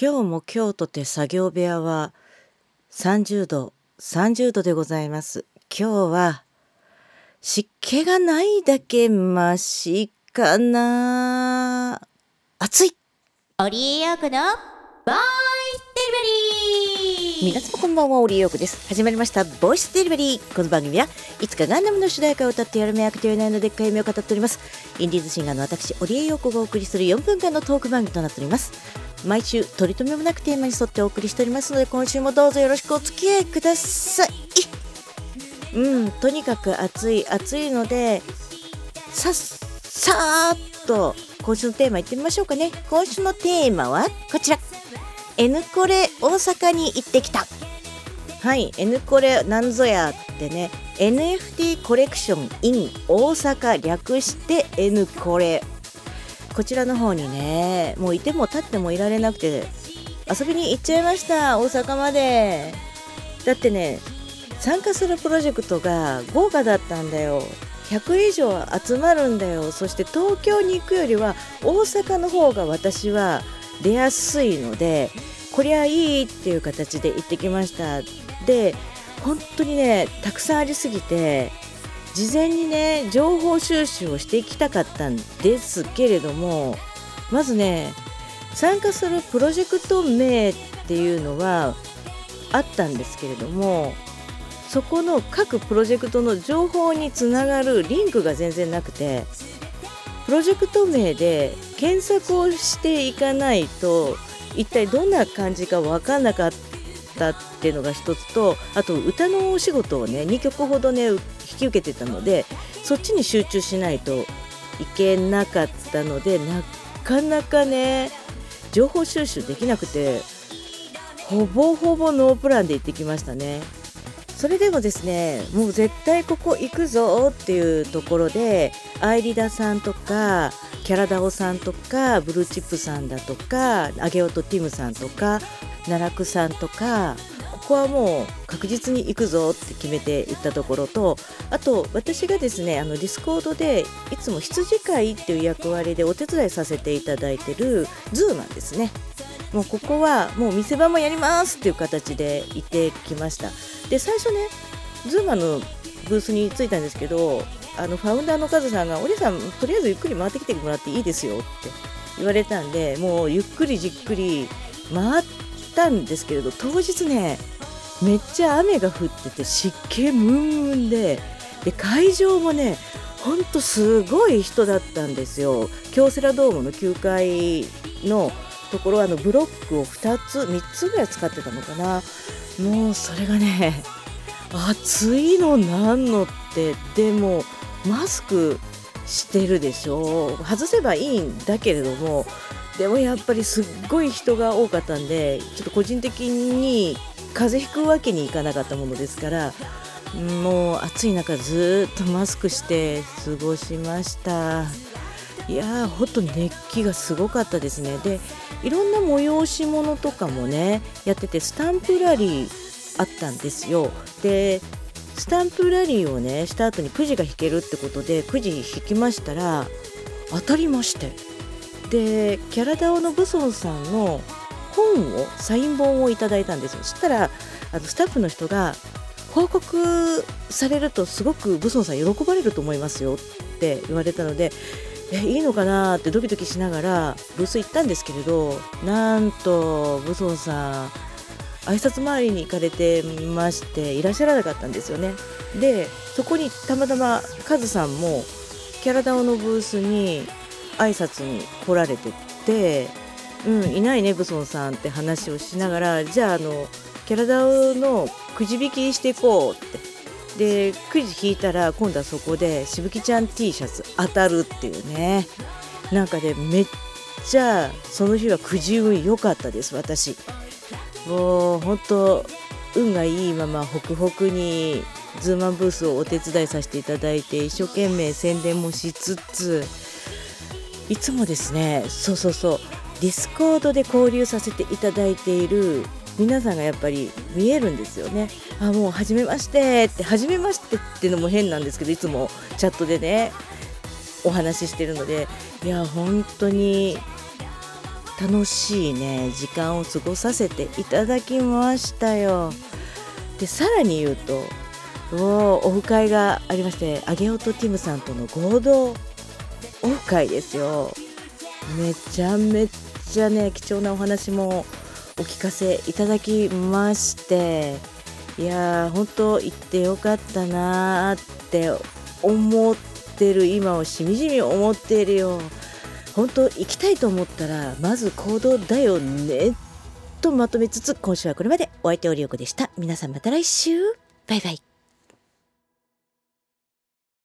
今日も京都て作業部屋は30度30度でございます。今日は湿気がないだけマシかな。暑い。オリエヨークのボーイスデリバリー。皆様こんばんはオリエヨークです。始まりましたボイスデリバリー。この番組はいつかガンダムの主題歌を歌ってやる目アクティブなのでっかい夢を語っております。インディーズシンガーの私オリエヨークがお送りする4分間のトーク番組となっております毎週取り留めもなくテーマに沿ってお送りしておりますので今週もどうぞよろしくお付き合いください。うんとにかく暑い暑いのでさっさーっと今週のテーマいってみましょうかね。今週のテーマはこちら。N コレ大阪に行ってきた。はい N コレなんぞやってね。NFT コレクション in 大阪略して N コレ。こちらの方にねもういても立ってもいられなくて遊びに行っちゃいました大阪まで。だってね参加するプロジェクトが豪華だったんだよ。100以上集まるんだよ。そして東京に行くよりは大阪の方が私は出やすいのでこりゃいいっていう形で行ってきました。で本当にねたくさんありすぎて事前にね情報収集をしていきたかったんですけれどもまずね参加するプロジェクト名っていうのはあったんですけれどもそこの各プロジェクトの情報につながるリンクが全然なくてプロジェクト名で検索をしていかないと一体どんな感じか分かんなかったっていうのが一つとあと歌のお仕事をね2曲ほどね引き受けてたのでそっちに集中しないといけなかったのでなかなかね情報収集できなくてほぼほぼノープランで行ってきましたね。それでもですねもう絶対ここ行くぞっていうところでアイリダさんとかキャラダオさんとかブルーチップさんだとかアゲオトティムさんとか奈落さんとかここはもう確実に行くぞって決めて行ったところとあと私がですねあのディスコードでいつも羊飼いっていう役割でお手伝いさせていただいてるズーマンですね。もうここはもう店番もやりますっていう形で行ってきました。で最初ねズーマのブースに着いたんですけどあのファウンダーのカズさんが「おりさんとりあえずゆっくり回ってきてもらっていいですよ」って言われたんでもうゆっくりじっくり回ったんですけれど当日ねめっちゃ雨が降ってて湿気ムンムンでで会場もねほんとすごい人だったんですよ。京セラドームの9階のところあのブロックを2つ3つぐらい使ってたのかな。もうそれがね暑いのなんのってでもマスクしてるでしょ。外せばいいんだけれども。でもやっぱりすっごい人が多かったんでちょっと個人的に風邪ひくわけにいかなかったものですからもう暑い中ずっとマスクして過ごしました。いやーほんと熱気がすごかったですね。でいろんな催し物とかもねやっててスタンプラリーあったんですよ。でスタンプラリーをねした後にくじが引けるってことでくじ引きましたら当たりまして。でキャラダオのブソンさんの本をサイン本をいただいたんですよ。そしたらあのスタッフの人が報告されるとすごくブソンさん喜ばれると思いますよって言われたのでえいいのかなってドキドキしながらブース行ったんですけれどなんとブソンさん挨拶回りに行かれてましていらっしゃらなかったんですよね。でそこにたまたまカズさんもキャラダオのブースに挨拶に来られてて「うんいないねブソンさん」って話をしながらじゃああのキャラダオのくじ引きしていこうってでくじ引いたら今度はそこでしぶきちゃん T シャツ当たるっていうね。なんかで、ね、めっちゃその日はくじ運良かったです私。もう本当運がいいままホクホクにズーマンブースをお手伝いさせていただいて一生懸命宣伝もしつついつもですねそうそうそうディスコードで交流させていただいている皆さんがやっぱり見えるんですよね。あもう初めましてって初めましてっていうのも変なんですけどいつもチャットでねお話ししてるのでいや本当に楽しいね時間を過ごさせていただきましたよでさらに言うとオフ会がありましてアゲオとティムさんとの合同オフ会ですよめちゃめちゃね貴重なお話もお聞かせいただきましていやー本当行ってよかったなーって思ってる今をしみじみ思っているよ。本当行きたいと思ったらまず行動だよね。とまとめつつ今週はこれまで。お相手おりよこでした。皆さんまた来週。バイバイ。